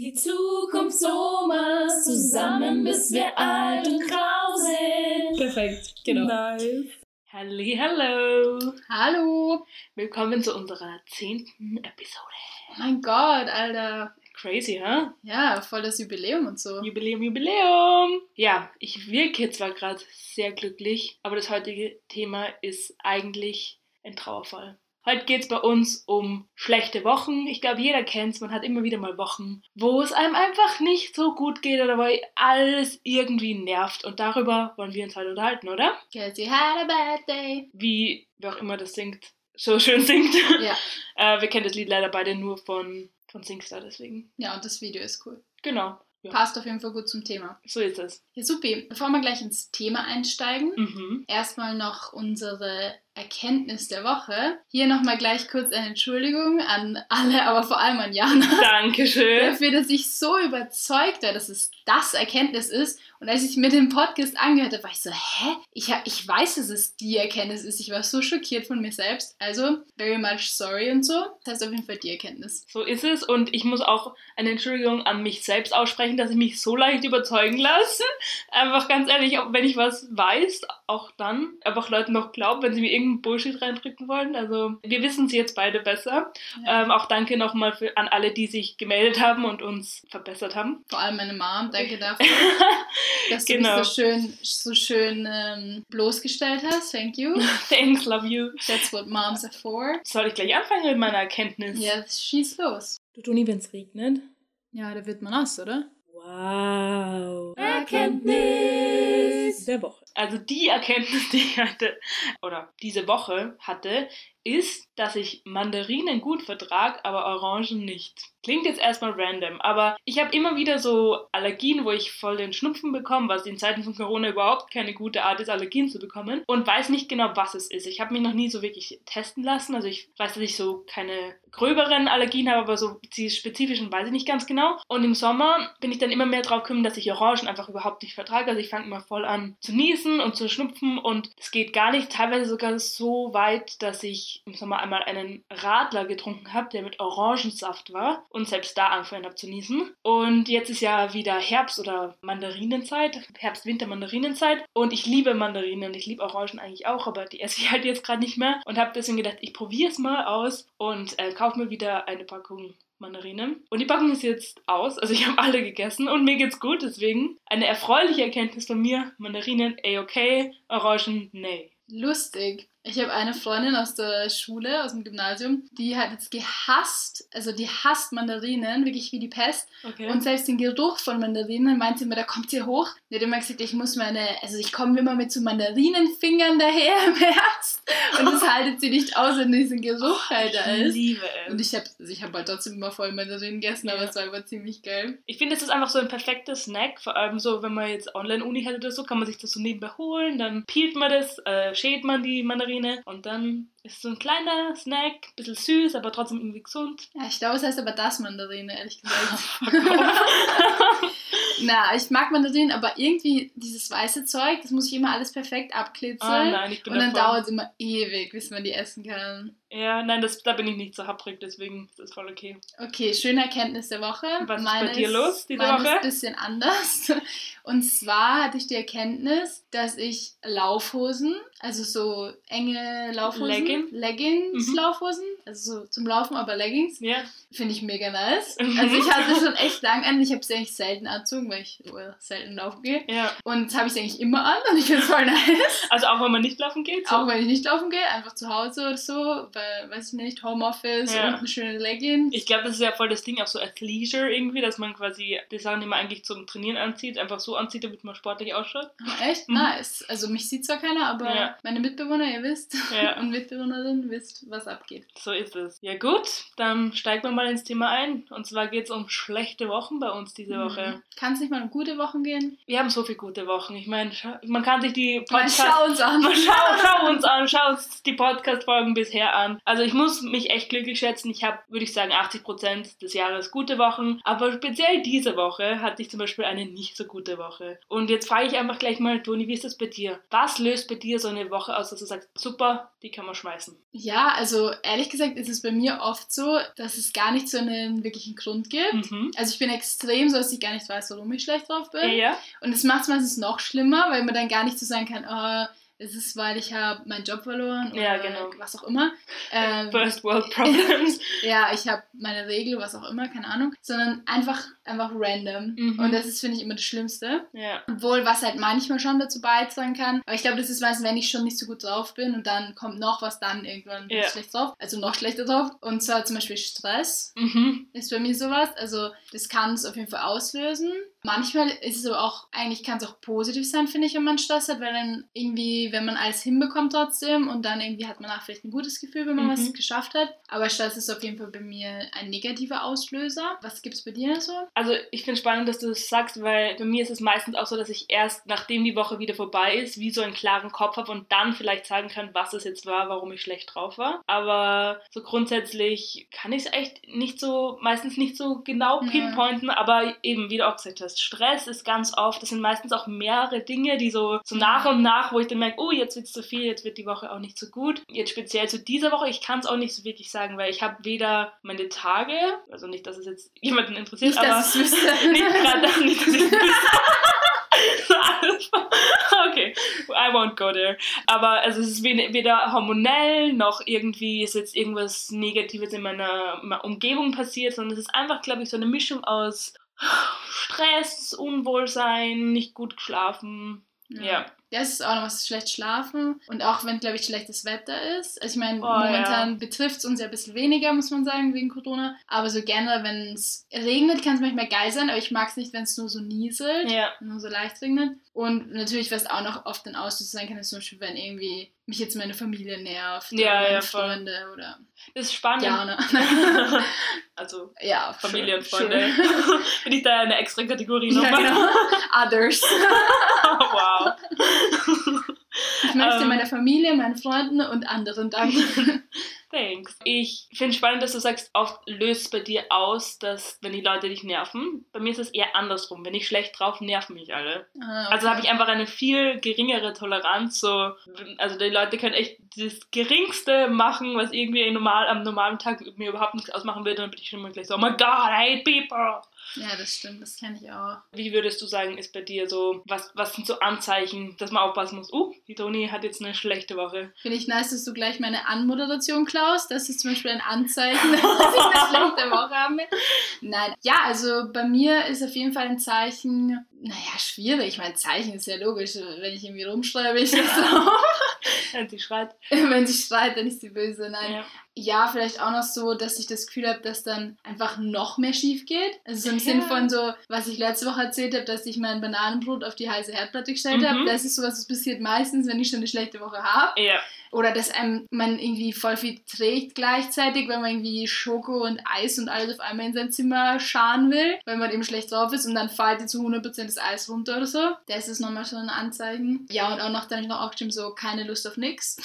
Die Zukunft Omas, zusammen bis wir alt und grau sind. Perfekt, genau. Nice. Halli, hallo. Hallo. Willkommen zu unserer zehnten Episode. Oh mein Gott, Alter. Crazy, hä? Ja, voll das Jubiläum und so. Jubiläum, Jubiläum. Ja, ich wirke zwar gerade sehr glücklich, aber das heutige Thema ist eigentlich ein Trauerfall. Heute geht es bei uns um schlechte Wochen. Ich glaube, jeder kennt es. Man hat immer wieder mal Wochen, wo es einem einfach nicht so gut geht oder wo alles irgendwie nervt. Und darüber wollen wir uns heute unterhalten, oder? Cause you had a bad day. Wie, wer auch immer das singt, so schön singt. Ja. äh, wir kennen das Lied leider beide nur von, von Singstar, deswegen. Ja, und das Video ist cool. Genau. Ja. Passt auf jeden Fall gut zum Thema. So ist es. Ja, supi. Bevor wir gleich ins Thema einsteigen, Mhm. erstmal noch unsere Erkenntnis der Woche. Hier nochmal gleich kurz eine Entschuldigung an alle, aber vor allem an Jana. Dankeschön. Dafür, dass ich so überzeugt war, dass es das Erkenntnis ist. Und als ich mir den Podcast angehört habe, war ich so, hä? Ich, ich weiß, dass es die Erkenntnis ist. Ich war so schockiert von mir selbst. Also, very much sorry und so. Das heißt auf jeden Fall die Erkenntnis. So ist es und ich muss auch eine Entschuldigung an mich selbst aussprechen, dass ich mich so leicht überzeugen lasse. Einfach ganz ehrlich, auch wenn ich was weiß, auch dann einfach Leuten noch glauben, wenn sie mir irgendeinen Bullshit reindrücken wollen. Also wir wissen es jetzt beide besser. Ja. Ähm, auch danke nochmal für- an alle, die sich gemeldet haben und uns verbessert haben. Vor allem meine Mom, danke dafür, dass du Genau. mich so schön, so schön ähm, bloßgestellt hast. Thank you. Thanks, love you. That's what moms are for. Soll ich gleich anfangen mit meiner Erkenntnis? Ja, schieß los. Du Toni, wenn es regnet? Ja, da wird man nass, oder? Wow. Erkenntnis. der Woche. Also die Erkenntnis, die ich hatte, oder diese Woche hatte, ist, dass ich Mandarinen gut vertrag, aber Orangen nicht. Klingt jetzt erstmal random, aber ich habe immer wieder so Allergien, wo ich voll den Schnupfen bekomme, was in Zeiten von Corona überhaupt keine gute Art ist, Allergien zu bekommen und weiß nicht genau, was es ist. Ich habe mich noch nie so wirklich testen lassen, also ich weiß, dass ich so keine gröberen Allergien habe, aber so die spezifischen weiß ich nicht ganz genau. Und im Sommer bin ich dann immer mehr drauf gekommen, dass ich Orangen einfach überhaupt nicht vertrage. Also ich fange immer voll an zu niesen und zu schnupfen und es geht gar nicht, teilweise sogar so weit, dass ich im Sommer einmal einen Radler getrunken habe, der mit Orangensaft war und selbst da angefangen habe zu niesen. Und jetzt ist ja wieder Herbst- oder Mandarinenzeit, Herbst-Winter-Mandarinenzeit und ich liebe Mandarinen, ich liebe Orangen eigentlich auch, aber die esse ich halt jetzt gerade nicht mehr und habe deswegen gedacht, ich probiere es mal aus und äh, kaufe mir wieder eine Packung Mandarinen. Und die Packung ist jetzt aus, also ich habe alle gegessen und mir geht's gut, deswegen eine erfreuliche Erkenntnis von mir, Mandarinen A-okay, Orangen nee. Lustig. Ich habe eine Freundin aus der Schule, aus dem Gymnasium, die hat jetzt gehasst, also die hasst Mandarinen, wirklich wie die Pest. Okay. Und selbst den Geruch von Mandarinen meint sie immer, da kommt sie hoch. Die hat immer gesagt, ich muss meine, also ich komme immer mit so Mandarinenfingern daher im Herbst. Und das haltet sie nicht aus, wenn diesen Geruch halt da ich ist. liebe es. Und ich habe also ich hab halt trotzdem immer voll Mandarinen gegessen, aber Ja. es war immer ziemlich geil. Ich finde, es ist einfach so ein perfekter Snack, vor allem so, wenn man jetzt Online-Uni hat oder so, kann man sich das so nebenbei holen, dann peelt man das, äh, schält man die Mandarine und dann ist so ein kleiner Snack, bisschen süß, aber trotzdem irgendwie gesund. Ja, ich glaube, es heißt aber das Mandarine, ehrlich gesagt. Na, ich mag Mandarinen, aber irgendwie dieses weiße Zeug, das muss ich immer alles perfekt abklitzen. Ah, nein, ich bin und dann dauert es immer ewig, bis man die essen kann. Ja, nein, das, da bin ich nicht so happrig, deswegen ist das voll okay. Okay, schöne Erkenntnis der Woche. Was ist bei dir los diese meine Woche? ist ein bisschen anders. Und zwar hatte ich die Erkenntnis, dass ich Laufhosen, also so enge Laufhosen, Legging? Leggings Mhm. Laufhosen, also so zum Laufen, aber Leggings, Ja, finde ich mega nice. Mhm. Also ich hatte schon echt lang an, ich habe sie eigentlich selten anzogen, weil ich selten laufen gehe. ja. Und jetzt habe ich sie eigentlich immer an und ich finde es voll nice. Also auch wenn man nicht laufen geht. So. Auch wenn ich nicht laufen gehe, einfach zu Hause oder so, weil, weiß ich nicht, Homeoffice Ja. und eine schöne Leggings. Ich glaube, das ist ja voll das Ding, auch so Athleisure irgendwie, dass man quasi die Sachen, die man eigentlich zum Trainieren anzieht, einfach so anzieht, damit man sportlich ausschaut. Oh, echt? Mhm. Nice. Also mich sieht zwar keiner, aber Ja. meine Mitbewohner, ihr wisst, und Mitbewohnerinnen wisst, was abgeht. So ist es. Ja gut, dann steigen wir mal ins Thema ein. Und zwar geht es um schlechte Wochen bei uns diese Woche. Kann es nicht mal um gute Wochen gehen? Wir haben so viele gute Wochen. Ich meine, man kann sich die Mal Podcast... schau uns an. Mal Schau, schau uns an, schau uns die Podcast-Folgen bisher an. Also ich muss mich echt glücklich schätzen. Ich habe, würde ich sagen, 80% des Jahres gute Wochen. Aber speziell diese Woche hatte ich zum Beispiel eine nicht so gute Woche. Und jetzt frage ich einfach gleich mal, Toni, wie ist das bei dir? Was löst bei dir so eine Woche aus, dass du sagst, super, die kann man schmeißen? Ja, also ehrlich gesagt gesagt ist es bei mir oft so, dass es gar nicht so einen wirklichen Grund gibt. Mhm. Also ich bin extrem so, dass ich gar nicht weiß, warum ich schlecht drauf bin. Ja. Und es macht es meistens noch schlimmer, weil man dann gar nicht so sagen kann, oh, es ist, weil ich habe meinen Job verloren oder Ja, genau. was auch immer. Ähm, First World Problems. ja, ich habe meine Regel, was auch immer, keine Ahnung. Sondern einfach, einfach random. Mhm. Und das ist, finde ich, immer das Schlimmste. ja. Obwohl, was halt manchmal schon dazu beitragen kann. Aber ich glaube, das ist meistens, wenn ich schon nicht so gut drauf bin und dann kommt noch was, dann irgendwann Ja. schlecht drauf. Also noch schlechter drauf. Und zwar zum Beispiel Stress Mhm. ist bei mir sowas. Also das kann es auf jeden Fall auslösen. Manchmal ist es aber auch, eigentlich kann es auch positiv sein, finde ich, wenn man Stress hat, weil dann irgendwie, wenn man alles hinbekommt trotzdem und dann irgendwie hat man auch vielleicht ein gutes Gefühl, wenn man Mhm. was geschafft hat. Aber Stress ist auf jeden Fall bei mir ein negativer Auslöser. Was gibt es bei dir so? Also ich finde spannend, dass du das sagst, weil bei mir ist es meistens auch so, dass ich erst, nachdem die Woche wieder vorbei ist, wie so einen klaren Kopf habe und dann vielleicht sagen kann, was es jetzt war, warum ich schlecht drauf war. Aber so grundsätzlich kann ich es echt nicht so, meistens nicht so genau Ja. pinpointen, aber eben, wie du auch gesagt hast, Stress ist ganz oft, das sind meistens auch mehrere Dinge, die so, so nach und nach, wo ich dann merke, oh, jetzt wird es zu viel, jetzt wird die Woche auch nicht so gut. Jetzt speziell zu dieser Woche, ich kann es auch nicht so wirklich sagen, weil ich habe weder meine Tage, also nicht, dass es jetzt jemanden interessiert, Nicht, aber dass nicht gerade nicht, dass ich okay, I won't go there. Aber also es ist wed- weder hormonell noch irgendwie ist jetzt irgendwas Negatives in meiner Umgebung passiert, sondern es ist einfach, glaube ich, so eine Mischung aus Stress, Unwohlsein, nicht gut geschlafen. Ja. Das ist auch noch was, schlecht schlafen. Und auch wenn, glaube ich, schlechtes Wetter ist. Also ich meine, Oh, momentan betrifft es uns ja ein bisschen weniger, muss man sagen, wegen Corona. Aber so generell, wenn es regnet, kann es manchmal geil sein. Aber ich mag es nicht, wenn es nur so nieselt. Ja. Nur so leicht regnet. Und natürlich, was auch noch oft ein Auslöser sein kann, ist zum Beispiel, wenn irgendwie mich jetzt meine Familie nervt. Ja, oder meine ja, voll. Freunde oder Das ist spannend. Jana. also ja, Familie und Freunde. Bin ich da eine extra Kategorie ja, nochmal? genau. Others. wow. Ich möchte Ähm. meiner Familie, meinen Freunden und anderen danken. Thanks. Ich finde spannend, dass du sagst, oft löst es bei dir aus, dass wenn die Leute dich nerven. Bei mir ist es eher andersrum. Wenn ich schlecht drauf, nerven mich alle. Ah, Also okay. habe ich einfach eine viel geringere Toleranz. So, also die Leute können echt das Geringste machen, was irgendwie normal, am normalen Tag mir überhaupt nichts ausmachen würde. Dann bin ich schon immer gleich so, oh my god, I hate people. Ja, das stimmt, das kenne ich auch. Wie würdest du sagen, ist bei dir so, was, was sind so Anzeichen, dass man aufpassen muss? Uh, die Toni hat jetzt eine schlechte Woche. Finde ich nice, dass du gleich meine Anmoderation klaust. Das ist zum Beispiel ein Anzeichen, dass ich eine schlechte Woche habe. Nein, ja, also bei mir ist auf jeden Fall ein Zeichen, naja, schwierig. Ich meine, Zeichen ist ja logisch. Wenn ich irgendwie rumschreibe, ich das auch. Wenn sie schreit. Wenn sie schreit, dann ist sie böse. Nein. Ja. Ja, vielleicht auch noch so, dass ich das Gefühl habe, dass dann einfach noch mehr schief geht. Also so im Ja. Sinn von so, was ich letzte Woche erzählt habe, dass ich mein Bananenbrot auf die heiße Herdplatte gestellt Mhm. habe. Das ist sowas, das passiert meistens, wenn ich schon eine schlechte Woche habe. Ja. Oder dass einem, man irgendwie voll viel trägt gleichzeitig, wenn man irgendwie Schoko und Eis und alles auf einmal in sein Zimmer scharen will, weil man eben schlecht drauf ist und dann fällt dir zu 100% das Eis runter oder so. Das ist nochmal schon ein Anzeichen. Ja, und auch noch, dann habe ich noch aufgeschrieben, so keine Lust auf nix.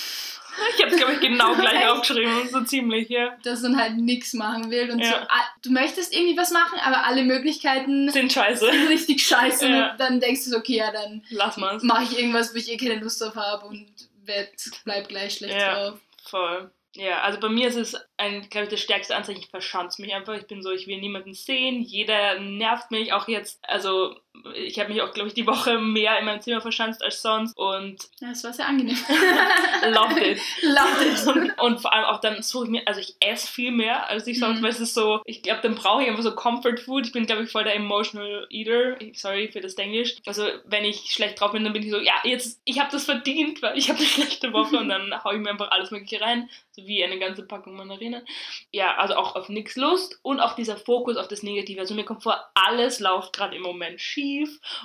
Ich habe es, glaube ich, genau gleich aufgeschrieben. So ziemlich, ja. Dass man halt nix machen will und Ja. so, ah, du möchtest irgendwie was machen, aber alle Möglichkeiten Sind scheiße. sind richtig scheiße Ja. und dann denkst du so, okay, ja, dann Lass mal's. mache ich irgendwas, wo ich eh keine Lust drauf habe und werd, bleib gleich schlecht Ja. drauf. Voll. Ja, also bei mir ist es ein, glaube ich, das stärkste Anzeichen, ich verschanze mich einfach. Ich bin so, ich will niemanden sehen. Jeder nervt mich, auch jetzt. Also, ich habe mich auch, glaube ich, die Woche mehr in meinem Zimmer verschanzt als sonst und Ja, das war sehr angenehm. loved it. Loved it. Und, und vor allem auch dann suche ich mir, also ich esse viel mehr als ich sonst, Mhm. weil es ist so, ich glaube, dann brauche ich einfach so Comfort Food. Ich bin, glaube ich, voll der Emotional Eater. Sorry für das Englisch. Also, wenn ich schlecht drauf bin, dann bin ich so, ja, jetzt, ich habe das verdient, weil ich habe eine schlechte Woche und dann haue ich mir einfach alles Mögliche rein, so wie eine ganze Packung Mandarinen. Ja, also auch auf nichts Lust und auch dieser Fokus auf das Negative. Also, mir kommt vor, alles läuft gerade im Moment schief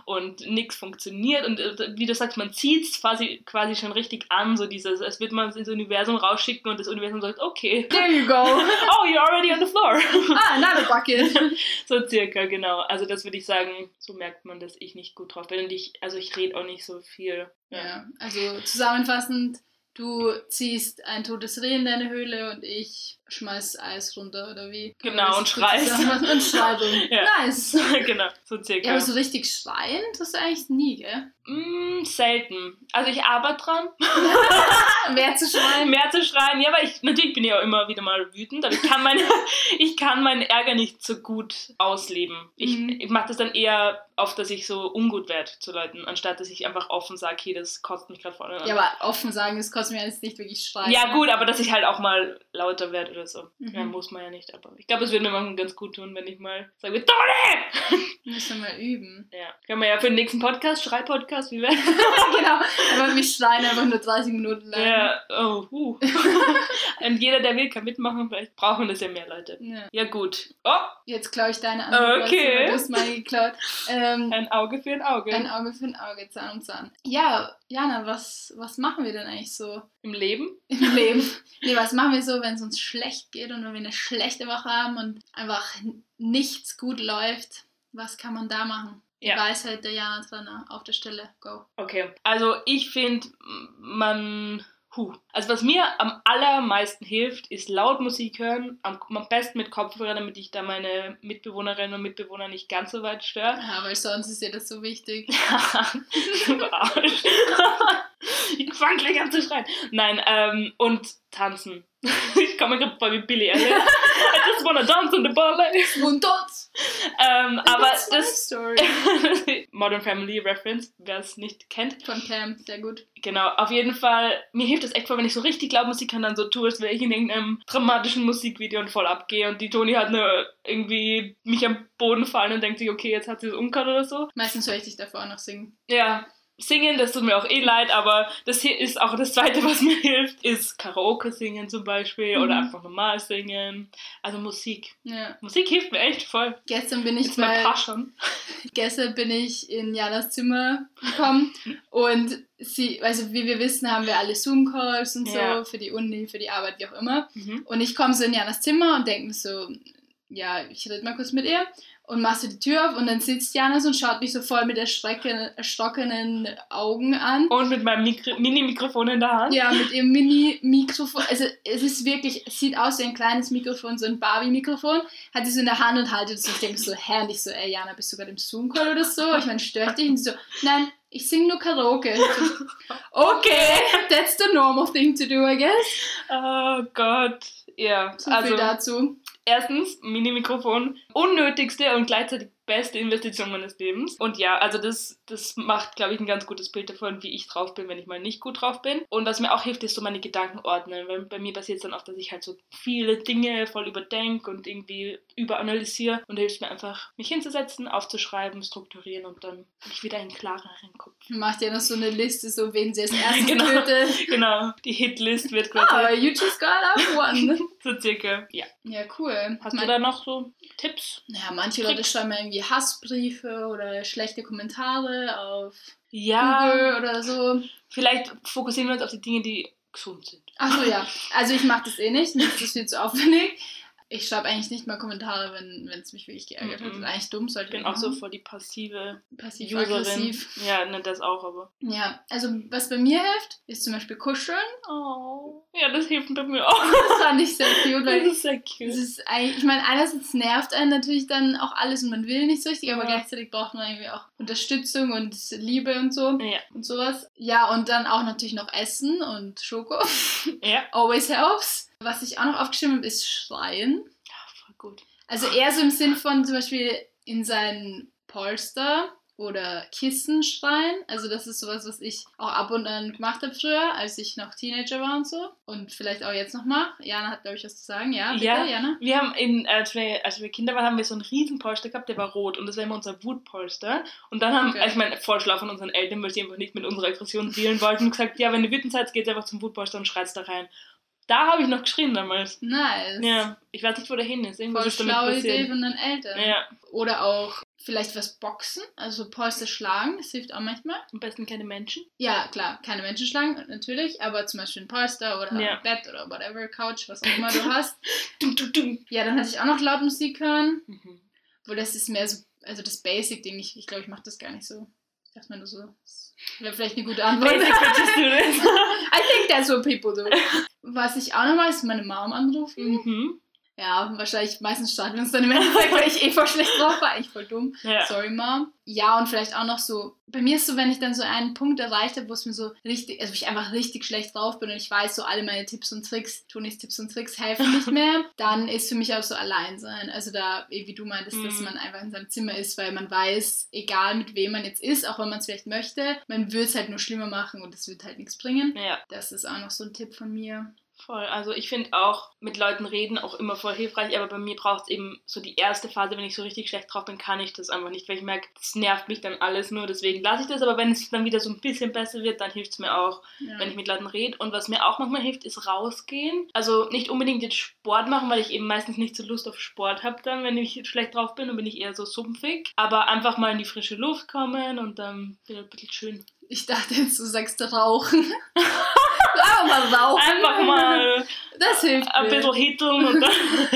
und nichts funktioniert und äh, wie du sagst, man zieht es quasi, quasi schon richtig an, so dieses, als würde man es ins Universum rausschicken und das Universum sagt, okay, There you go. oh, you're already on the floor. Ah, another bucket. so circa, genau. Also das würde ich sagen, so merkt man, dass ich nicht gut drauf bin und ich, also ich rede auch nicht so viel. Ja, also zusammenfassend, du ziehst ein totes Reh in deine Höhle und ich schmeiß Eis runter oder wie? Genau, und Das- schreist. Und schreit und Ja. nice. genau, so Ja, circa. aber so richtig schreien, das ist eigentlich nie, gell? Mm, selten. Also ich arbeite dran, Mehr zu schreien. mehr zu schreien. Ja, aber ich natürlich bin ich auch immer wieder mal wütend, aber ich kann meine, ich kann meinen Ärger nicht so gut ausleben. Ich, Mhm. ich mache das dann eher oft, dass ich so ungut werde zu Leuten, anstatt dass ich einfach offen sage, okay, das kostet mich gerade an. Ja, aber offen sagen, es kostet mir jetzt nicht wirklich schreien. Ja, gut, aber dass ich halt auch mal lauter werde oder so. Mhm. Ja, muss man ja nicht. Aber ich glaube, es würde mir manchmal ganz gut tun, wenn ich mal sage, Tone! Müssen wir mal üben. Ja. Können wir ja für den nächsten Podcast, Schrei-Podcast, wie wäre genau, aber wir schreien einfach nur 30 Minuten lang. Ja, oh, uh. Und jeder, der will, kann mitmachen. Vielleicht brauchen das ja mehr Leute. Ja. Ja, gut. Oh, Jetzt klaue ich deine andere Okay. Du hast meine geklaut. Ähm, ein Auge für ein Auge. ein Auge für ein Auge, Zahn um Zahn. Ja, Jana, was, was machen wir denn eigentlich so Im Leben? im Leben? nee, was machen wir so, wenn es uns schlecht geht und wenn wir eine schlechte Woche haben und einfach nichts gut läuft? Was kann man da machen? Ja. Weisheit der Jana Trenner auf der Stelle. Go. Okay. Also, ich finde, man. Huh. Also, was mir am allermeisten hilft, ist laut Musik hören. Am, am besten mit Kopfhörern, damit ich da meine Mitbewohnerinnen und Mitbewohner nicht ganz so weit störe. Ja, weil sonst ist dir das so wichtig. Arsch. ich fang gleich an zu schreien. Nein, ähm, und tanzen. Ich komme gerade vor wie Billy Elliot. I just wanna dance on the ballet. Und dort! Ähm, aber das Story. Modern Family Reference, wer es nicht kennt. Von Cam, sehr gut. Genau, auf jeden Fall, mir hilft das echt voll, wenn ich so richtig laut Musik kann, dann so tue, als wäre ich in irgendeinem dramatischen Musikvideo und voll abgehe und die Toni hat nur irgendwie mich am Boden fallen und denkt sich, okay, jetzt hat sie es umgehört oder so. Meistens höre ich dich davor auch noch singen. Ja, singen, das tut mir auch eh leid, aber das hier ist auch das Zweite, was mir hilft, ist Karaoke singen zum Beispiel oder Mhm. einfach normal singen. Also Musik. Ja. Musik hilft mir echt voll. Gestern bin ich mein bei, Passion. gestern bin ich in Janas Zimmer gekommen und sie, also wie wir wissen, haben wir alle Zoom-Calls und so Ja. für die Uni, für die Arbeit, wie auch immer. Mhm. Und ich komme so in Janas Zimmer und denke mir so, ja, ich rede mal kurz mit ihr und machst so die Tür auf und dann sitzt Jana so und schaut mich so voll mit erschrockenen Augen an. Und mit meinem Mikro Mini-Mikrofon in der Hand. Ja, mit ihrem Mini-Mikrofon. Also es ist wirklich, es sieht aus wie ein kleines Mikrofon, so ein Barbie-Mikrofon. Hat sie so in der Hand und haltet es so. Ich denke so, hä? Und ich so, ey Jana, bist du gerade im Zoom-Call oder so? Ich meine, stört dich? Und sie so, nein, ich singe nur Karaoke. So, okay, that's the normal thing to do, I guess. Oh Gott. Ja, So also viel dazu. Erstens, Mini-Mikrofon, unnötigste und gleichzeitig beste Investition meines Lebens. Und ja, also das, das macht, glaube ich, ein ganz gutes Bild davon, wie ich drauf bin, wenn ich mal nicht gut drauf bin. Und was mir auch hilft, ist so meine Gedanken ordnen. Weil bei mir passiert es dann oft, dass ich halt so viele Dinge voll überdenke und irgendwie überanalysiere. Und da hilft mir einfach, mich hinzusetzen, aufzuschreiben, strukturieren und dann habe ich wieder einen klareren Kopf. Macht ja noch so eine Liste, so wen sie als erstes Genau. tötet. Genau, die Hitlist wird Ah, quasi you just got up one. so circa. Ja. Ja, cool. Hast Mein- du da noch so Tipps? Ja, manche Leute Tricks? schreiben mir irgendwie Hassbriefe oder schlechte Kommentare auf Ja, Google oder so. vielleicht fokussieren wir uns auf die Dinge, die gesund sind. Achso, ja. Also ich mache das eh nicht, mir ist das viel zu aufwendig. Ich schreibe eigentlich nicht mal Kommentare, wenn es mich wirklich geärgert hat. Das Mhm. ist eigentlich dumm, sollte Ich bin auch so voll die passive Userin. passiv-aggressiv. Ja, ne, das auch, aber. Ja, also was bei mir hilft, ist zum Beispiel kuscheln. Oh. Ja, das hilft bei mir auch. Das fand ich sehr cute, Das weil ist sehr cute. ist eigentlich, ich meine, einerseits nervt einen natürlich dann auch alles und man will nicht so richtig, aber Ja. gleichzeitig braucht man irgendwie auch Unterstützung und Liebe und so. Ja, und sowas. Ja, und dann auch natürlich noch Essen und Schoko. ja. Always helps. Was ich auch noch aufgeschrieben habe, ist Schreien. Ja, voll gut. Also eher so im Sinn von zum Beispiel in seinen Polster oder Kissen schreien. Also das ist sowas, was ich auch ab und an gemacht habe früher, als ich noch Teenager war und so. Und vielleicht auch jetzt noch mache. Jana hat, glaube ich, was zu sagen. Ja, bitte, Ja. Jana. Wir haben, in, als, wir, als wir Kinder waren, haben wir so einen riesen Polster gehabt, der war rot und das war immer unser Wutpolster. Und dann haben, Okay. also ich meine, Vorschlag von unseren Eltern, weil sie einfach nicht mit unserer Aggression dealen wollten, gesagt, ja, wenn ihr wütend seid, geht einfach zum Wutpolster und schreit da rein. Da habe ich noch geschrien damals. Nice. Ja, ich weiß nicht, wo der hin ist. Irgendwas Voll ist damit schlaue Idee passiert. von deinen Eltern. Ja, Oder auch vielleicht was boxen, also Polster schlagen, das hilft auch manchmal. am besten keine Menschen. Ja, klar, keine Menschen schlagen, natürlich, aber zum Beispiel ein Polster oder Ja. ein Bett oder whatever, Couch, was auch immer du hast. Dum, dum, dum. Ja, dann hatte ich auch noch laut Musik hören, Mhm. wo das ist mehr so, also das Basic-Ding, ich, ich glaube, ich mache das gar nicht so. Ich dachte mir nur so, das wäre vielleicht eine gute Antwort. Basic bitches do this. I think that's what people do. Was ich auch noch mache, ist meine Mom anrufen. Mhm. Ja, wahrscheinlich meistens starten wir uns dann im Endeffekt, weil ich eh voll schlecht drauf war. Eigentlich voll dumm. Ja. Sorry, Mom. Ja, und vielleicht auch noch so, bei mir ist so, wenn ich dann so einen Punkt erreicht habe, wo es mir so richtig, also ich einfach richtig schlecht drauf bin und ich weiß, so alle meine Tipps und Tricks, Tonis Tipps und Tricks helfen nicht mehr, dann ist für mich auch so allein sein. Also da, eh, wie du meintest, dass Mhm. man einfach in seinem Zimmer ist, weil man weiß, egal mit wem man jetzt ist, auch wenn man es vielleicht möchte, man wird es halt nur schlimmer machen und es wird halt nichts bringen. Ja, Das ist auch noch so ein Tipp von mir. Voll. Also ich finde auch mit Leuten reden auch immer voll hilfreich, aber bei mir braucht es eben so die erste Phase, wenn ich so richtig schlecht drauf bin, kann ich das einfach nicht, weil ich merke, das nervt mich dann alles nur, deswegen lasse ich das, aber wenn es dann wieder so ein bisschen besser wird, dann hilft es mir auch, Ja. wenn ich mit Leuten rede. Und was mir auch manchmal hilft, ist rausgehen. Also nicht unbedingt jetzt Sport machen, weil ich eben meistens nicht so Lust auf Sport habe dann, wenn ich schlecht drauf bin, dann bin ich eher so sumpfig. Aber einfach mal in die frische Luft kommen und dann wieder ein bisschen schön. Ich dachte jetzt, du sagst rauchen. Einfach mal rauchen. Einfach mal Das hilft ein mir. bisschen hitteln und dann.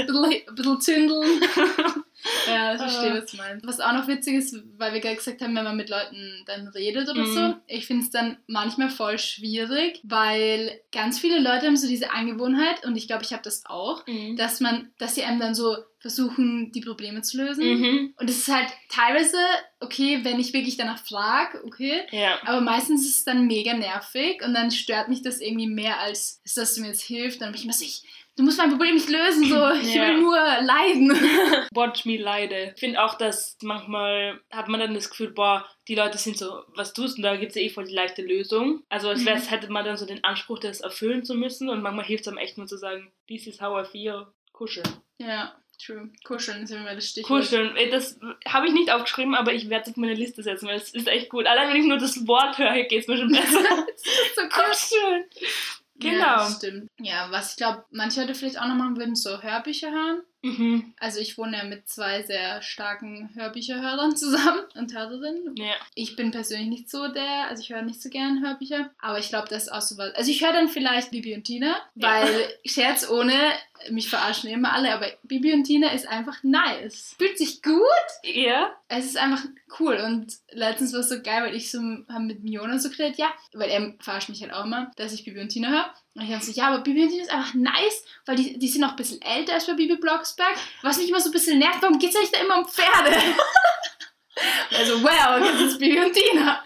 ein bisschen zündeln. ja, ich verstehe, Ah. was du meinst. Was auch noch witzig ist, weil wir gerade gesagt haben, wenn man mit Leuten dann redet oder Mhm. so, ich finde es dann manchmal voll schwierig, weil ganz viele Leute haben so diese Angewohnheit, und ich glaube, ich habe das auch, Mhm. dass man, dass sie einem dann so versuchen, die Probleme zu lösen. Mhm. Und es ist halt teilweise, okay, wenn ich wirklich danach frage, okay, Ja. aber meistens ist es dann mega nervig und dann stört mich das irgendwie mehr, als dass du mir jetzt hilft. Dann bin ich immer so, ich, du musst mein Problem nicht lösen, so, ich Ja. will nur leiden. Watch me leide. Ich finde auch, dass manchmal hat man dann das Gefühl, boah, die Leute sind so, was tust du? da gibt es ja eh voll die leichte Lösung. Also als Mhm. wär's, hätte man dann so den Anspruch, das erfüllen zu müssen und manchmal hilft es einem echt nur zu sagen, this is how I feel, kuscheln. Ja, true. Kuscheln ist immer das Stichwort. Kuscheln, das habe ich nicht aufgeschrieben, aber ich werde es auf meine Liste setzen, weil es ist echt gut. Allein wenn ich nur das Wort höre, geht es mir schon besser. so Kuscheln. Genau. Ja, stimmt. Ja, was ich glaube, manche Leute vielleicht auch noch machen würden, so Hörbücher hören. Mhm. Also ich wohne ja mit zwei sehr starken Hörbücherhörern zusammen und Hörerinnen. Ja. Ich bin persönlich nicht so der, also ich höre nicht so gern Hörbücher, aber ich glaube, das ist auch so was. Also ich höre dann vielleicht Bibi und Tina, Ja. weil Scherz ohne, mich verarschen immer alle, aber Bibi und Tina ist einfach nice. Fühlt sich gut, Ja. es ist einfach cool und letztens war es so geil, weil ich so haben mit Jonas so geredet, ja, weil er verarscht mich halt auch immer, dass ich Bibi und Tina höre. Und ich habe so, ja, aber Bibi ist einfach nice, weil die, die sind noch ein bisschen älter als bei Bibi Blocksberg. Was mich immer so ein bisschen nervt, warum geht es nicht da immer um Pferde? also, well, das ist Bibi und Tina.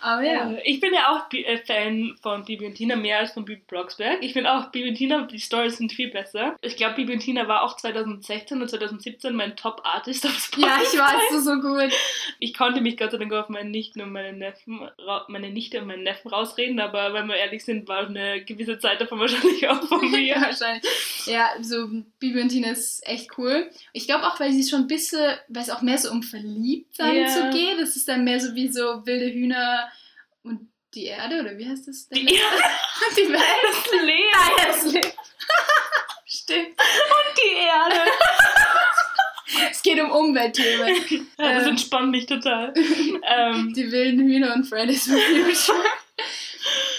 Aber ja. Äh, Ich bin ja auch äh, Fan von Bibi und Tina, mehr als von Bibi Blocksberg. Ich finde auch, Bibi und Tina, die Storys sind viel besser. Ich glaube, Bibi und Tina war auch 2016 und 2017 mein Top-Artist auf Spotify. Ja, ich weiß, so, so gut. Ich konnte mich Gott sei Dank auf meine Nichten und meine Neffen, meine Nichte und meinen Neffen rausreden, aber wenn wir ehrlich sind, war eine gewisse Zeit davon wahrscheinlich auch von Ja, mir. wahrscheinlich. Ja, so Bibi und Tina ist echt cool. Ich glaube auch, weil sie schon ein bisschen, weil es auch mehr so um Verliebtsein Ja. so geht. Es ist dann mehr so wie so wilde Hühner und die Erde, oder wie heißt das? Die die Welt. Das Leben Ah, das Leben. Stimmt. und die Erde. Es geht um Umweltthemen. Ja, das Ähm. entspannt mich total. ähm, Die wilden Hühner und Fridays for Future.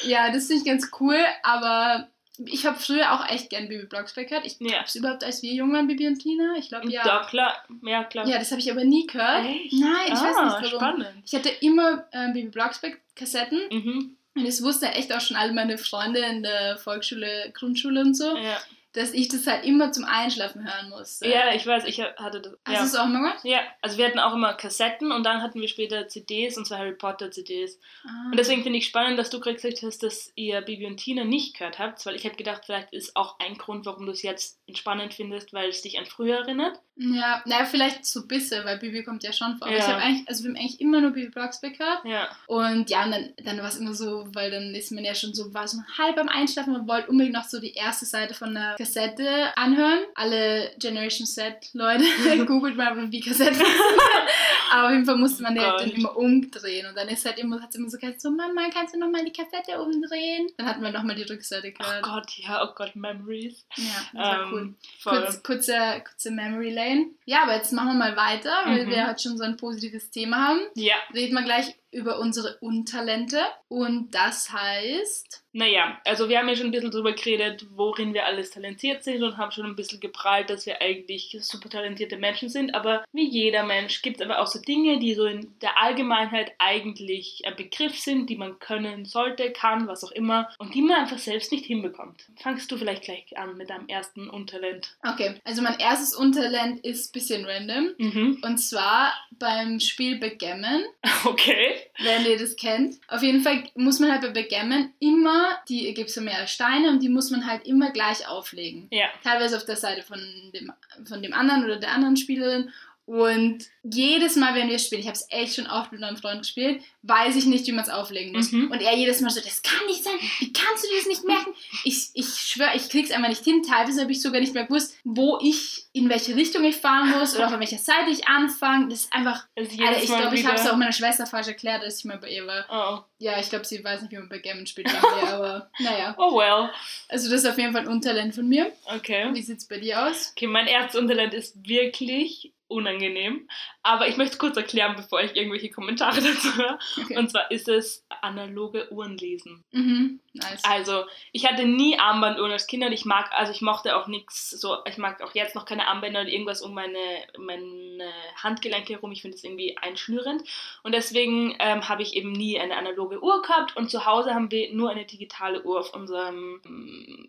ja, das finde ich ganz cool, aber ich habe früher auch echt gern Bibi Blocksberg gehört. Ich Ja. es überhaupt, als wir jung waren, Bibi und Tina. Ich glaube, ja. ja, klar. Ja, klar. Ja, das habe ich aber nie gehört. Echt? Nein, ich ah, weiß nicht warum. spannend. Ich hatte immer ähm, Bibi Blocksberg-Kassetten Mhm. und es wussten echt auch schon alle meine Freunde in der Volksschule, Grundschule und so, Ja. Dass ich das halt immer zum Einschlafen hören musste. ja, ich weiß, ich hatte das. Hast du Ja. es auch immer gemacht? ja, also wir hatten auch immer Kassetten und dann hatten wir später CDs und zwar Harry Potter CDs. Ah. Und deswegen finde ich spannend, dass du gerade gesagt hast, dass ihr Bibi und Tina nicht gehört habt, weil ich hätte gedacht, vielleicht ist auch ein Grund, warum du es jetzt entspannend findest, weil es dich an früher erinnert. Ja, naja, vielleicht so ein bisschen, weil Bibi kommt ja schon vor. Aber Ja. ich habe eigentlich, also wir haben eigentlich immer nur Bibi Blocksberg gehört. Ja. Und ja, und dann, dann war es immer so, weil dann ist man ja schon so, war so halb am Einschlafen, man wollte unbedingt noch so die erste Seite von der Kassette anhören. Alle Generation Z-Leute googelt mal, wie Kassette. Aber auf jeden Fall musste man die halt dann immer umdrehen. Und dann ist halt immer, hat immer so gesagt, so Mama, kannst du nochmal die Kassette umdrehen? Dann hat man nochmal die Rückseite Oh gehört. Gott, ja, oh Gott, Memories. Ja, das war Ähm, cool. Voll. Kurz, kurze, kurze Memory Lane. Ja, aber jetzt machen wir mal weiter, weil Mhm. wir halt schon so ein positives Thema haben. Ja. Reden wir gleich über unsere Untalente. Und das heißt. Naja, also wir haben ja schon ein bisschen drüber geredet, worin wir alles talentiert sind und haben schon ein bisschen geprahlt, dass wir eigentlich super talentierte Menschen sind. Aber wie jeder Mensch gibt es aber auch so Dinge, die so in der Allgemeinheit eigentlich ein Begriff sind, die man können sollte, kann, was auch immer, und die man einfach selbst nicht hinbekommt. Fangst du vielleicht gleich an mit deinem ersten Untalent? Okay, also mein erstes Untalent ist ein bisschen random. Mhm. Und zwar beim Spiel Backgammon, Okay. Wenn ihr das kennt. Auf jeden Fall muss man halt bei Backgammon immer, die gibt es ja mehrere Steine und die muss man halt immer gleich auflegen. Ja. Teilweise auf der Seite von dem, von dem anderen oder der anderen Spielerin. Und jedes Mal, wenn wir spielen, ich habe es echt schon oft mit meinem Freund gespielt, weiß ich nicht, wie man es auflegen muss. Mhm. Und er jedes Mal so, das kann nicht sein, wie kannst du dir das nicht merken? Ich, ich schwöre, ich krieg's einfach nicht hin. Teilweise habe ich sogar nicht mehr gewusst, wo ich, in welche Richtung ich fahren muss oder von welcher Seite ich anfange. Das ist einfach, Also jedes Alter, ich glaube, ich habe es auch meiner Schwester falsch erklärt, als ich mal bei ihr war. Oh. Ja, ich glaube, sie weiß nicht, wie man Backgammon spielt, bei mir, aber naja. oh well. Also das ist auf jeden Fall ein Untalent von mir. Okay. Wie sieht's bei dir aus? Okay, mein erstes Untalent ist wirklich unangenehm. Aber ich möchte es kurz erklären, bevor ich irgendwelche Kommentare dazu höre. Okay. Und zwar ist es analoge Uhren lesen. Mhm, nice. Also, ich hatte nie Armbanduhren als Kind und ich mag, also ich mochte auch nichts so, ich mag auch jetzt noch keine Armbänder oder irgendwas um meine, meine Handgelenke herum. Ich finde das irgendwie einschnürend. Und deswegen ähm, habe ich eben nie eine analoge Uhr gehabt und zu Hause haben wir nur eine digitale Uhr auf unserem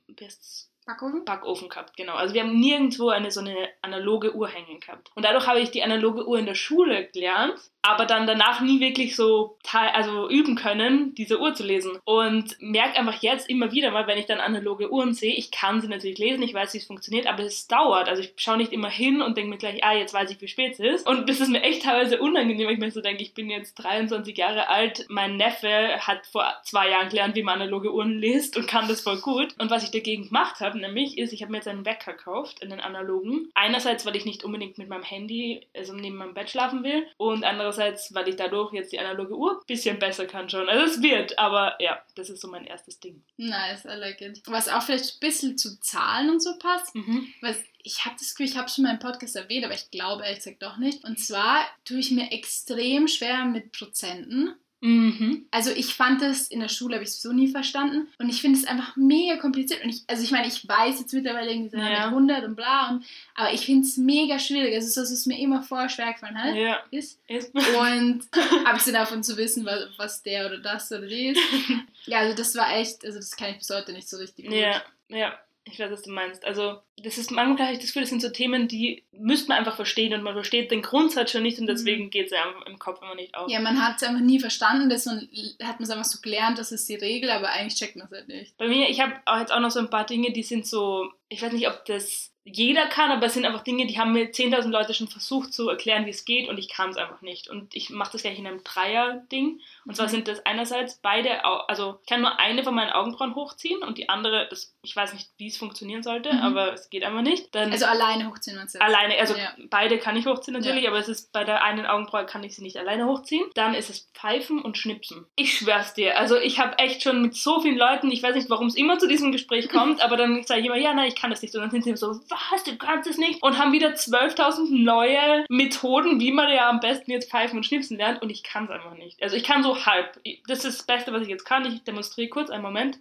wie heißt's? Backofen? Backofen gehabt, genau. Also wir haben nirgendwo eine so eine analoge Uhr hängen gehabt. Und dadurch habe ich die analoge Uhr in der Schule gelernt, aber dann danach nie wirklich so also üben können, diese Uhr zu lesen. Und merke einfach jetzt immer wieder mal, wenn ich dann analoge Uhren sehe, ich kann sie natürlich lesen, ich weiß, wie es funktioniert, aber es dauert. Also ich schaue nicht immer hin und denke mir gleich, ah, jetzt weiß ich, wie spät es ist. Und das ist mir echt teilweise unangenehm, weil ich mir so denke, ich bin jetzt 23 Jahre alt, mein Neffe hat vor zwei Jahren gelernt, wie man analoge Uhren liest und kann das voll gut. Und was ich dagegen gemacht habe, nämlich ist, ich habe mir jetzt einen Wecker gekauft, einen analogen. Einerseits, weil ich nicht unbedingt mit meinem Handy, also neben meinem Bett schlafen will und andererseits, weil ich dadurch jetzt die analoge Uhr ein bisschen besser kann schon. Also es wird, aber ja, das ist so mein erstes Ding. Nice, I like it. Was auch vielleicht ein bisschen zu Zahlen und so passt. Mhm. Was ich habe das Gefühl, ich habe schon mal im Podcast erwähnt, aber ich glaube ehrlich gesagt doch nicht. Und zwar tue ich mir extrem schwer mit Prozenten. Mhm. Also ich fand das in der Schule, habe ich so nie verstanden. Und ich finde es einfach mega kompliziert. Und ich, also ich meine, ich weiß jetzt mittlerweile irgendwie so Ja. mit 100 und bla. Und, aber ich finde es mega schwierig. Also so, dass es mir immer voll schwer gefallen hat. Ja. Ist. Ist. Und abgesehen davon zu wissen, was, was der oder das oder die ist. Ja, also das war echt, also das kann ich bis heute nicht so richtig gut. Ja, ja. Ich weiß, was du meinst. Also, das ist, manchmal habe ich das Gefühl, das sind so Themen, die müsste man einfach verstehen und man versteht den Grundsatz schon nicht und deswegen geht es einem im Kopf immer nicht auf. Ja, man hat es einfach nie verstanden, deswegen hat man es einfach so gelernt, das ist die Regel, aber eigentlich checkt man es halt nicht. Bei mir, ich habe jetzt auch noch so ein paar Dinge, die sind so, ich weiß nicht, ob das jeder kann, aber es sind einfach Dinge, die haben mir 10.000 Leute schon versucht zu erklären, wie es geht und ich kann es einfach nicht. Und ich mache das gleich in einem Dreier-Ding. Und zwar Mhm. sind das einerseits beide, also ich kann nur eine von meinen Augenbrauen hochziehen und die andere, das, ich weiß nicht, wie es funktionieren sollte, Mhm. aber es geht einfach nicht. Dann Also alleine hochziehen man. Alleine, also Ja. beide kann ich hochziehen natürlich, aber es ist bei der einen Augenbraue kann ich sie nicht alleine hochziehen. Dann ist es Pfeifen und Schnipsen. Ich schwör's dir, also ich habe echt schon mit so vielen Leuten, ich weiß nicht, warum es immer zu diesem Gespräch kommt, aber dann sage ich immer, ja, nein, ich kann das nicht. Und dann sind sie immer so, was, du kannst es nicht? Und haben wieder 12.000 neue Methoden, wie man ja am besten jetzt Pfeifen und Schnipsen lernt und ich kann es einfach nicht. Also ich kann so halb. Das ist das Beste, was ich jetzt kann. Ich demonstriere kurz, einen Moment.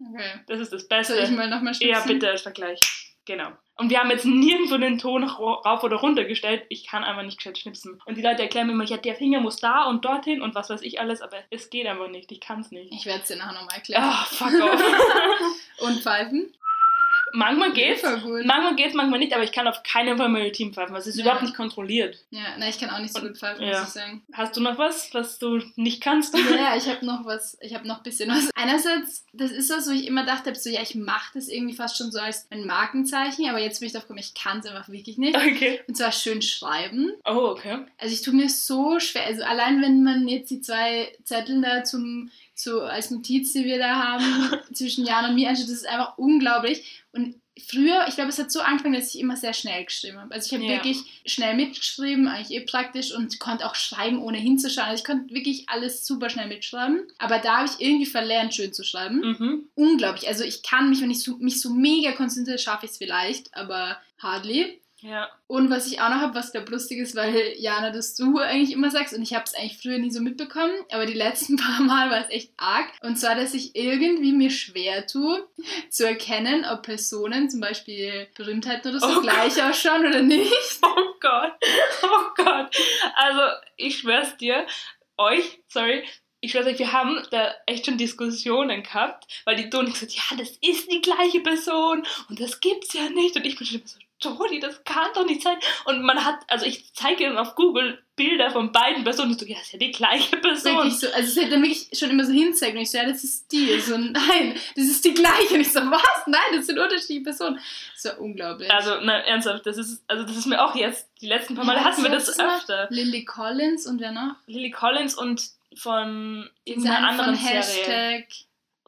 Okay. Das ist das Beste. Soll ich mal nochmal schnipsen? Ja, bitte, als Vergleich. Genau. Und wir haben jetzt nirgendwo den Ton ra- rauf oder runter gestellt. Ich kann einfach nicht gescheit schnipsen. Und die Leute erklären mir immer, ja, der Finger muss da und dorthin und was weiß ich alles, aber es geht einfach nicht. Ich kann es nicht. Ich werde es dir nachher nochmal erklären. Ah, fuck off. Und pfeifen? Manchmal geht's. Gut. Manchmal geht's, manchmal nicht, aber ich kann auf keinen Fall mein Team pfeifen. weil Es ist Ja. überhaupt nicht kontrolliert. Ja, na, ich kann auch nicht so gut pfeifen, ja. muss ich sagen. Hast du noch was, was du nicht kannst? Ja, ich habe noch was, ich habe noch ein bisschen was. Einerseits, das ist das, wo ich immer dachte, so, ja, ich mache das irgendwie fast schon so als ein Markenzeichen, aber jetzt bin ich drauf gekommen, ich kann es einfach wirklich nicht. Okay. Und zwar schön schreiben. Oh, okay. Also ich tue mir so schwer, also allein wenn man jetzt die zwei Zettel da zum, so als Notiz, die wir da haben, zwischen Jan und mir anschaut, das ist einfach unglaublich. Und früher, ich glaube, es hat so angefangen, dass ich immer sehr schnell geschrieben habe. Also ich habe Ja. wirklich schnell mitgeschrieben, eigentlich eh praktisch und konnte auch schreiben, ohne hinzuschauen. Also ich konnte wirklich alles super schnell mitschreiben. Aber da habe ich irgendwie verlernt, schön zu schreiben. Mhm. Unglaublich. Also ich kann mich, wenn ich so, mich so mega konzentriere, schaffe ich es vielleicht, aber hardly. Ja. Und was ich auch noch habe, was glaube lustig ist, weil Jana, das du eigentlich immer sagst und ich habe es eigentlich früher nie so mitbekommen, aber die letzten paar Mal war es echt arg. Und zwar, dass ich irgendwie mir schwer tue, zu erkennen, ob Personen, zum Beispiel Berühmtheiten oder so, Oh gleich ausschauen oder nicht. Oh Gott, oh Gott. Also, ich schwör's dir, euch, sorry, ich schwör's euch, wir haben da echt schon Diskussionen gehabt, weil die Toni gesagt ja, das ist die gleiche Person und das gibt's ja nicht. Und ich bin schon immer so, Toni, das kann doch nicht sein. Und man hat, also ich zeige dann auf Google Bilder von beiden Personen und so, ja, das ist ja die gleiche Person. So, also es hätte dann wirklich schon immer so hinzeigt und ich so, ja, das ist die. So, nein, das ist die gleiche. Und ich so, was? Nein, das sind unterschiedliche Personen. So unglaublich. Also, na, ernsthaft, das ist, also das ist mir auch jetzt, die letzten paar Mal Ja, hatten wir das das öfter. Lily Collins und wer noch? Lily Collins und von irgendeiner eine anderen von Serie. Hashtag.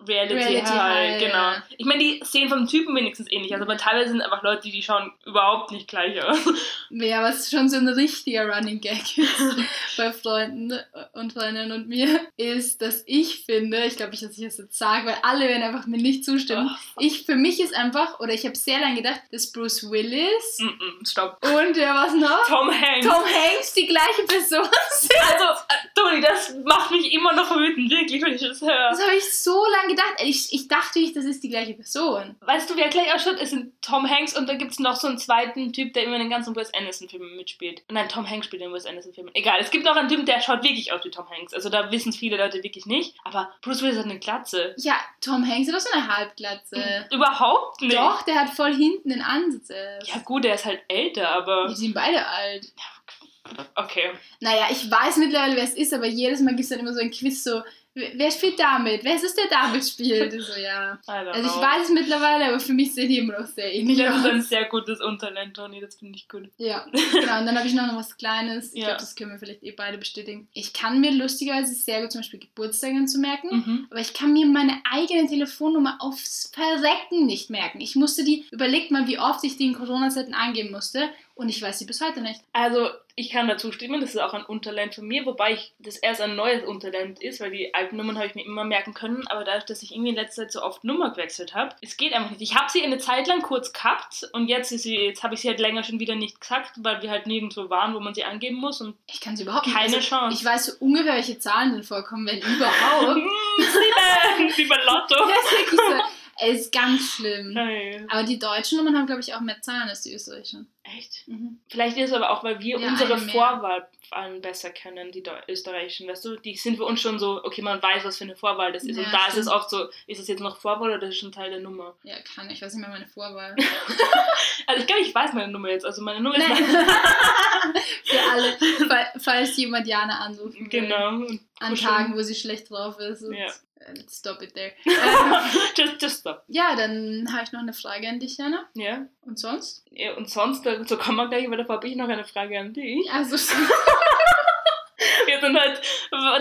Reality, Reality High, High, genau. ja. Ich meine, die sehen vom Typen wenigstens ähnlich aus, aber teilweise sind einfach Leute, die schauen überhaupt nicht gleich aus. Ja, was schon so ein richtiger Running Gag ist bei Freunden und Freundinnen und mir, ist, dass ich finde, ich glaube nicht, dass ich das jetzt sage, weil alle werden einfach mir nicht zustimmen. Ich, für mich ist einfach, oder ich habe sehr lange gedacht, dass Bruce Willis Mm -mm, stopp. und wer was noch? Tom Hanks. Tom Hanks die gleiche Person sind. Also, äh, Toni, das macht mich immer noch wütend, wirklich, wenn ich das höre. Das habe ich so lange gedacht. Ich, ich dachte nicht, das ist die gleiche Person. Weißt du, wer gleich ausschaut? Es sind Tom Hanks und da gibt es noch so einen zweiten Typ, der immer in den ganzen Wes Anderson-Filmen mitspielt. Nein, Tom Hanks spielt in den Wes Anderson-Filmen. Egal, es gibt noch einen Typen, der schaut wirklich aus wie Tom Hanks. Also da wissen es viele Leute wirklich nicht. Aber Bruce Willis hat eine Glatze. Ja, Tom Hanks hat auch so eine Halbglatze. Überhaupt nicht. Doch, der hat voll hinten den Ansatz. Ja gut, er ist halt älter, aber... Die sind beide alt. Okay. Naja, ich weiß mittlerweile, wer es ist, aber jedes Mal gibt es dann immer so ein Quiz, so, wer spielt damit? Wer ist es, der damit spielt? So, ja. Also ich know. weiß es mittlerweile, aber für mich sehen die immer noch sehr ähnlich Das ist aus. ein sehr gutes Unterland, Toni, das finde ich gut. Ja, genau. Und dann habe ich noch was Kleines. Ich Ja. glaube, das können wir vielleicht eh beide bestätigen. Ich kann mir lustigerweise sehr gut zum Beispiel Geburtstage zu merken. Mhm. Aber ich kann mir meine eigene Telefonnummer aufs Verrecken nicht merken. Ich musste die, überlegt mal, wie oft ich die in Corona-Zeiten angeben musste. Und ich weiß sie bis heute nicht. Also, ich kann dazu stimmen, das ist auch ein Unterland von mir, wobei ich das erst ein neues Unterland ist, weil die alten Nummern habe ich mir immer merken können, aber dadurch, dass ich irgendwie in letzter Zeit so oft Nummer gewechselt habe, es geht einfach nicht. Ich habe sie eine Zeit lang kurz gehabt und jetzt ist sie, jetzt habe ich sie halt länger schon wieder nicht gesagt, weil wir halt nirgendwo waren, wo man sie angeben muss und Ich kann sie überhaupt nicht. keine Also, Chance. Ich weiß so ungefähr, welche Zahlen denn vorkommen, wenn überhaupt. Sieben, lieber Lotto. Das ist wirklich so. Es ist ganz schlimm. Nein. Aber die deutschen Nummern haben, glaube ich, auch mehr Zahlen als die österreichischen. Echt? Mhm. Vielleicht ist es aber auch, weil wir Ja, unsere. Vorwahlen besser kennen, die österreichischen, weißt du? Die sind für uns schon so, okay, man weiß, was für eine Vorwahl das ist. Ja, und da ist es stimmt. oft so, ist es jetzt noch Vorwahl oder ist es schon Teil der Nummer? Ja, kann. Ich weiß nicht mehr meine Vorwahl. Also ich glaube, ich weiß meine Nummer jetzt. Also meine Nummer ist Nein. Für alle, fa- falls jemand Jana anrufen will. Genau. Und An kuscheln. Tagen, wo sie schlecht drauf ist. Und, Ja. äh, let's stop it there. Ähm, just, just stop. ja, dann habe ich noch eine Frage an dich, Jana. Ja. Und sonst? ja. Und sonst, dazu kommen wir gleich, weil davor habe ich noch eine Frage an dich. Also, Wir sind halt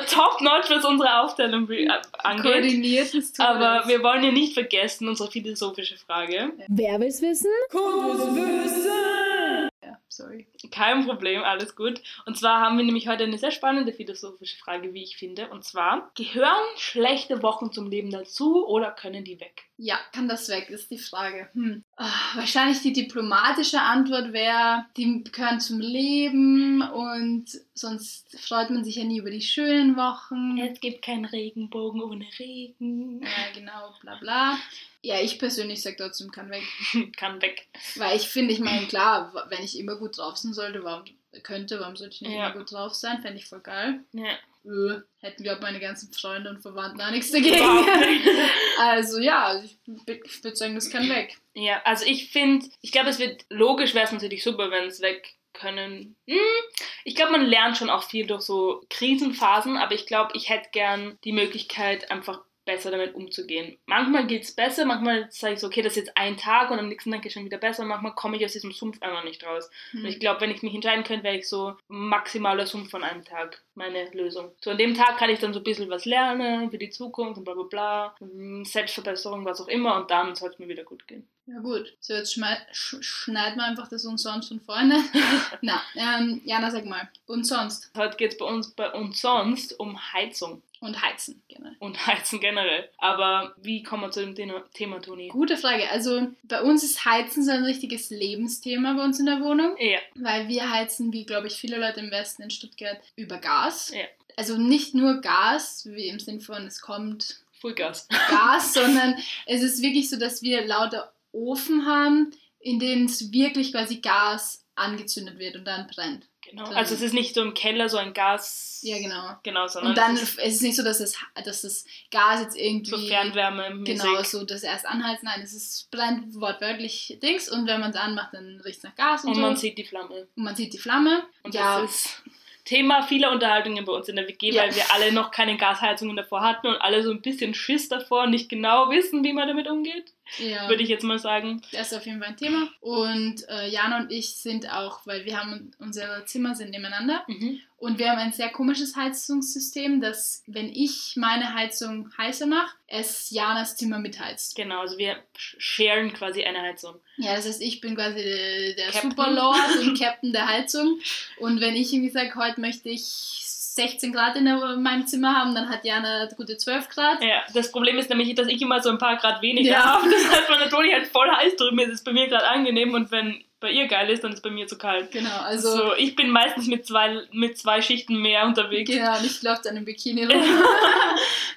top-notch, was unsere Aufteilung äh, angeht. koordiniert ist Aber wir wollen ja nicht vergessen, unsere philosophische Frage. Wer will's wissen? Ja, sorry. Kein Problem, alles gut. Und zwar haben wir nämlich heute eine sehr spannende philosophische Frage, wie ich finde. Und zwar, gehören schlechte Wochen zum Leben dazu oder können die weg? Ja, kann das weg, ist die Frage. Hm. Ah, wahrscheinlich die diplomatische Antwort wäre, die gehören zum Leben und sonst freut man sich ja nie über die schönen Wochen. Es gibt keinen Regenbogen ohne Regen. Ja, genau, bla bla. Ja, ich persönlich sage trotzdem, kann weg. Kann weg. Weil ich finde, ich meine, klar, wenn ich immer gut drauf sein sollte, warum könnte, warum sollte ich nicht Ja. immer gut drauf sein? Fände ich voll geil. Ja. Äh, hätten wir auch meine ganzen Freunde und Verwandten auch nichts dagegen. Also ja, also ich, ich würde sagen, das kann weg. Ja, also ich finde, ich glaube, es wird logisch wäre es natürlich super, wenn es weg können. Hm, ich glaube, man lernt schon auch viel durch so Krisenphasen, aber ich glaube, ich hätte gern die Möglichkeit, einfach besser damit umzugehen. Manchmal geht es besser, manchmal sage ich so, okay, das ist jetzt ein Tag und am nächsten Tag geht es schon wieder besser, manchmal komme ich aus diesem Sumpf einfach nicht raus. Hm. Und ich glaube, wenn ich mich entscheiden könnte, wäre ich so maximaler Sumpf von einem Tag, meine Lösung. So an dem Tag kann ich dann so ein bisschen was lernen für die Zukunft und bla bla bla, ähm, Selbstverbesserung, was auch immer und dann soll es mir wieder gut gehen. Ja gut, so jetzt sch schneiden wir einfach das und sonst von vorne. Na, ähm, Jana, sag mal. Und sonst? Heute geht es bei uns bei uns sonst um Heizung Und heizen, genau. und Heizen generell. Aber wie kommen wir zu dem Thema, Toni? Gute Frage. Also bei uns ist Heizen so ein richtiges Lebensthema bei uns in der Wohnung, Ja, weil wir heizen, wie glaube ich viele Leute im Westen in Stuttgart, über Gas. Ja. Also nicht nur Gas, wie im Sinn von es kommt Vollgas. Gas, sondern es ist wirklich so, dass wir lauter Ofen haben, in denen es wirklich quasi Gas angezündet wird und dann brennt. Genau. Also es ist nicht so im Keller so ein Gas. Ja, genau. Genau, sondern Und dann es es ist ist nicht so, dass das, dass das Gas jetzt irgendwie so Fernwärme. genau so das erst anheizt. Nein, es ist brennt wortwörtlich Dings und wenn man es anmacht, dann riecht es nach Gas und, Und so. man sieht die Flamme. und man sieht die Flamme. Und ja, das ist Thema vieler Unterhaltungen bei uns in der WG, Ja. weil wir alle noch keine Gasheizungen davor hatten und alle so ein bisschen Schiss davor und nicht genau wissen, wie man damit umgeht, ja. würde ich jetzt mal sagen. Das ist auf jeden Fall ein Thema. Und äh, Jana und ich sind auch, weil wir haben unsere Zimmer sind nebeneinander Mhm. und wir haben ein sehr komisches Heizungssystem, dass wenn ich meine Heizung heißer mache, es Janas Zimmer mitheizt. Genau, also wir sharen quasi eine Heizung. Ja, das heißt, ich bin quasi der, der. Superlord und Captain der Heizung. Und wenn ich irgendwie sage, heute möchte ich 16 Grad in, der, in meinem Zimmer haben, dann hat Jana gute 12 Grad. Ja, das Problem ist nämlich, dass ich immer so ein paar Grad weniger Ja. habe. Das heißt, meine Toni halt voll heiß drüben ist, ist bei mir gerade angenehm und wenn bei ihr geil ist, dann ist bei mir zu kalt. Genau, also so, ich bin meistens mit zwei, mit zwei Schichten mehr unterwegs. genau, nicht läuft an einem Bikini rum,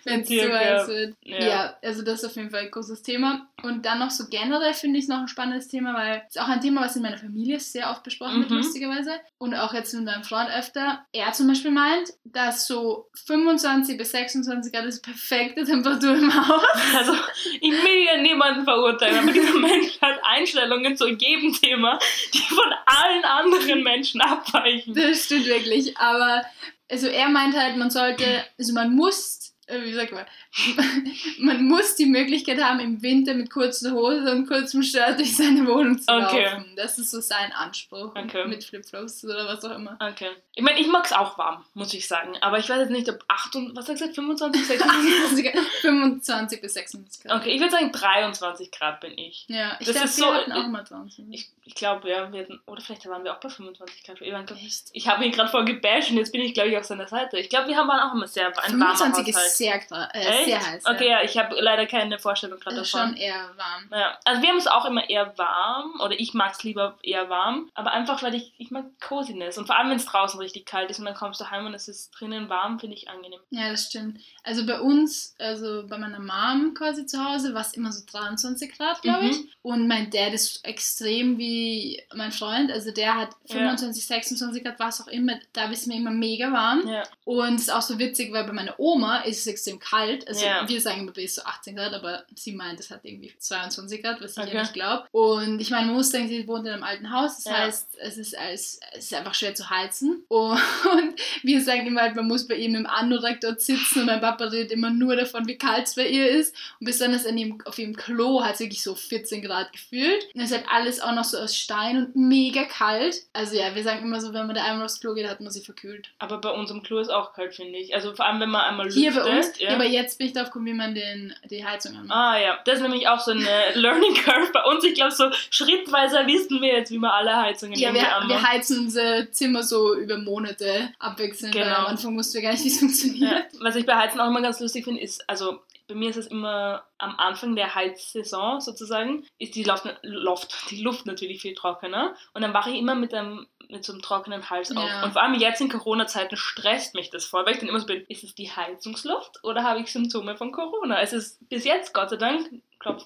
wenn es zu heiß wird. Ja. Ja. also das ist auf jeden Fall ein großes Thema. Und dann noch so generell finde ich es noch ein spannendes Thema, weil es ist auch ein Thema, was in meiner Familie sehr oft besprochen wird, Mhm. lustigerweise. Und auch jetzt mit meinem Freund öfter. Er zum Beispiel meint, dass so 25 bis 26 Grad ist perfekte Temperatur im Haus. Also, ich will ja niemanden verurteilen, aber dieser Mensch hat Einstellungen zu jedem Thema, die von allen anderen Menschen abweichen. Das stimmt wirklich. Aber also er meint halt, man sollte, also man muss, wie sagt man, man muss die Möglichkeit haben, im Winter mit kurzer Hose und kurzem Shirt durch seine Wohnung zu Okay. laufen. Das ist so sein Anspruch. Okay. Mit Flipflops oder was auch immer. Okay. Ich meine, ich mag es auch warm, muss ich sagen. Aber ich weiß jetzt nicht, ob 8 und, was hast du gesagt, 25, 26? 25 bis 26 Grad. Okay, ich würde sagen 23 Grad bin ich. Ja, ich glaube, wir so- hatten auch mal 23. Ich, ich glaube, ja, wir hatten, oder vielleicht waren wir auch bei 25 Grad. Ich, mein, ich habe ihn gerade voll gebasht und jetzt bin ich, glaube ich, auf seiner Seite. Ich glaube, wir haben auch immer sehr ein warmer 25 Haushalt. ist sehr, äh, sehr heiß. Okay, ja, ich habe leider keine Vorstellung gerade ja. Ist davon. schon eher warm. Ja, also wir haben es auch immer eher warm oder ich mag es lieber eher warm, aber einfach weil ich, ich mag Coziness und vor allem wenn es draußen richtig kalt ist und dann kommst du heim und es ist drinnen warm, finde ich angenehm. Ja, das stimmt. Also bei uns, also bei meiner Mom quasi zu Hause, war es immer so 23 Grad, glaube Mhm. ich. Und mein Dad ist extrem wie mein Freund. Also der hat Ja. 25, 26 Grad, was auch immer. Da ist mir immer mega warm. Ja, Und es ist auch so witzig, weil bei meiner Oma ist es extrem kalt. Also Ja. wir sagen immer bis so 18 Grad, aber sie meint, es hat irgendwie 22 Grad, was ich Okay. ja nicht glaube. Und ich meine, man muss denken, sie wohnt in einem alten Haus. Das Ja. heißt, es ist, als, es ist einfach schwer zu heizen. Und wir sagen immer, halt, man muss bei ihm im Anorak dort sitzen und mein Papa redet immer nur davon, wie kalt es bei ihr ist. Und besonders an ihm, auf ihrem Klo hat es wirklich so 14 Grad gefühlt. Und es ist halt alles auch noch so aus Stein und mega kalt. Also ja, wir sagen immer so, wenn man da einmal aufs Klo geht, hat man sie verkühlt. aber bei uns im Klo ist auch kalt, finde ich. Also vor allem, wenn man einmal Hier lüftet. bei uns, ja. Ja. aber jetzt bin ich drauf gekommen, wie man den, die Heizung anmacht. Ah ja, das ist nämlich auch so eine Learning Curve bei uns. Ich glaube, so schrittweise wissen wir jetzt, wie man alle Heizungen Ja, wir, anmacht. wir heizen unser Zimmer so über Monate abwechselnd, Genau. am Anfang wussten wir gar nicht, wie es funktioniert. Ja, was ich bei Heizen auch immer ganz lustig finde, ist, also bei mir ist es immer am Anfang der Heizsaison sozusagen, ist die Luft, Luft, die Luft natürlich viel trockener und dann wache ich immer mit einem mit so einem trockenen Hals auf. Ja. Und vor allem jetzt in Corona-Zeiten stresst mich das voll, weil ich dann immer so bin, ist es die Heizungsluft oder habe ich Symptome von Corona? Es ist bis jetzt, Gott sei Dank, Klopf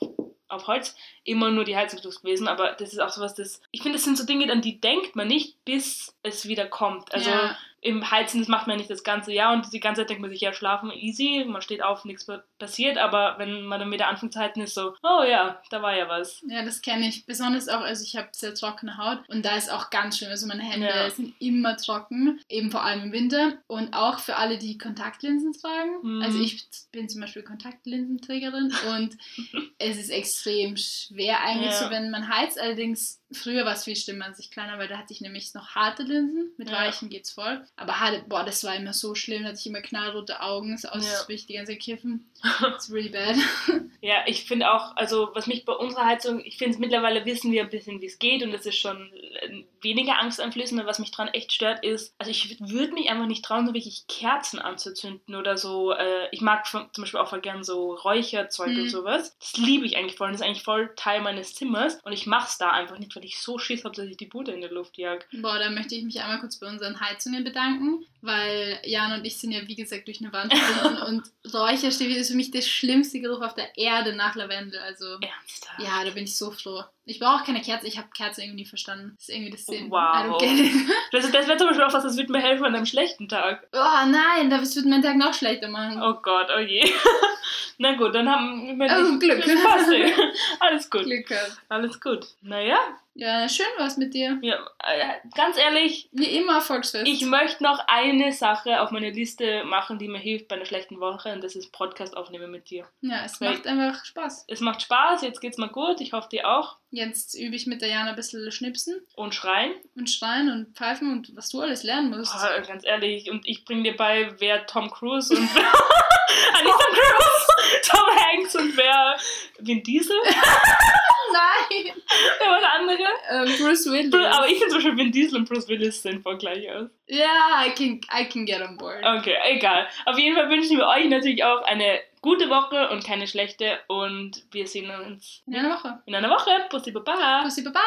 auf Holz, immer nur die Heizungsluft gewesen, aber das ist auch sowas, das, ich finde, das sind so Dinge, an die denkt man nicht, bis es wieder kommt. Also Ja. im Heizen, das macht man nicht das ganze Jahr und die ganze Zeit denkt man sich, ja, schlafen easy, man steht auf, nichts pa- passiert, aber wenn man dann wieder anfängt zu heizen, ist so, oh ja, da war ja was. Ja, das kenne ich. Besonders auch, also ich habe sehr trockene Haut und da ist auch ganz schlimm. Also meine Hände Ja. sind immer trocken, eben vor allem im Winter. Und auch für alle, die Kontaktlinsen tragen. Mhm. Also ich bin zum Beispiel Kontaktlinsenträgerin und es ist extrem schwer eigentlich Ja. so, wenn man heizt. Allerdings früher war es viel schlimmer, als ich kleiner, weil da hatte ich nämlich noch harte Linsen. Mit Ja. weichen geht's voll. Aber hatte, boah, das war immer so schlimm, da hatte ich immer knallrote Augen, so aus, Ja. als würde ich die ganze Zeit kiffen. It's really bad. Ja, ich finde auch, also was mich bei unserer Heizung, ich finde mittlerweile wissen wir ein bisschen, wie es geht und es ist schon äh, weniger angsteinflößend. Und Was mich dran echt stört ist, also ich würde mich einfach nicht trauen, so wirklich Kerzen anzuzünden oder so. Äh, ich mag zum Beispiel auch voll gern so Räucherzeug Mhm. und sowas. Das liebe ich eigentlich voll und das ist eigentlich voll Teil meines Zimmers und ich mache es da einfach nicht, weil ich so Schiss habe, dass ich die Bude in der Luft jag. Boah, da möchte ich mich einmal kurz bei unseren Heizungen bedanken, weil Jan und ich sind ja, wie gesagt, durch eine Wand verbunden und Räucherstäbchen ist für mich der schlimmste Geruch auf der Erde nach Lavendel. Also, Ernsthaft? ja, da bin ich so froh. Ich brauche auch keine Kerze, ich habe Kerze irgendwie nie verstanden. Das ist irgendwie das Sinn. Wow. Das, das wäre zum Beispiel auch was, das würde mir helfen an einem schlechten Tag. Oh nein, das wird meinen Tag noch schlechter machen. Oh Gott, oh je. Na gut, dann haben wir Oh, Glück. Alles gut. Glück gehabt. Alles gut. Naja, Ja, schön war's mit dir. ja, äh, ganz ehrlich, Wie immer Volksfest. ich möchte noch eine Sache auf meine Liste machen, die mir hilft bei einer schlechten Woche und das ist Podcast aufnehmen mit dir. ja, es Weil- macht einfach Spaß. Es macht Spaß, jetzt geht's mal gut, ich hoffe dir auch. Jetzt übe ich mit der Jana ein bisschen schnipsen Und schreien. und schreien und pfeifen und was du alles lernen musst. Oh, ganz ehrlich, und ich bring dir bei, wer Tom Cruise und wer. ah, Tom Cruise! Tom Hanks und wer. Vin Diesel? Nein! War der andere? Ähm, Bruce Willis. Aber ich finde zum Beispiel Vin Diesel und Bruce Willis sehen voll gleich aus. Ja, I can, I can get on board. Okay, egal. Auf jeden Fall wünschen wir euch natürlich auch eine gute Woche und keine schlechte. Und wir sehen uns In einer Woche. in einer Woche. Pussy Baba. Pussy, Baba!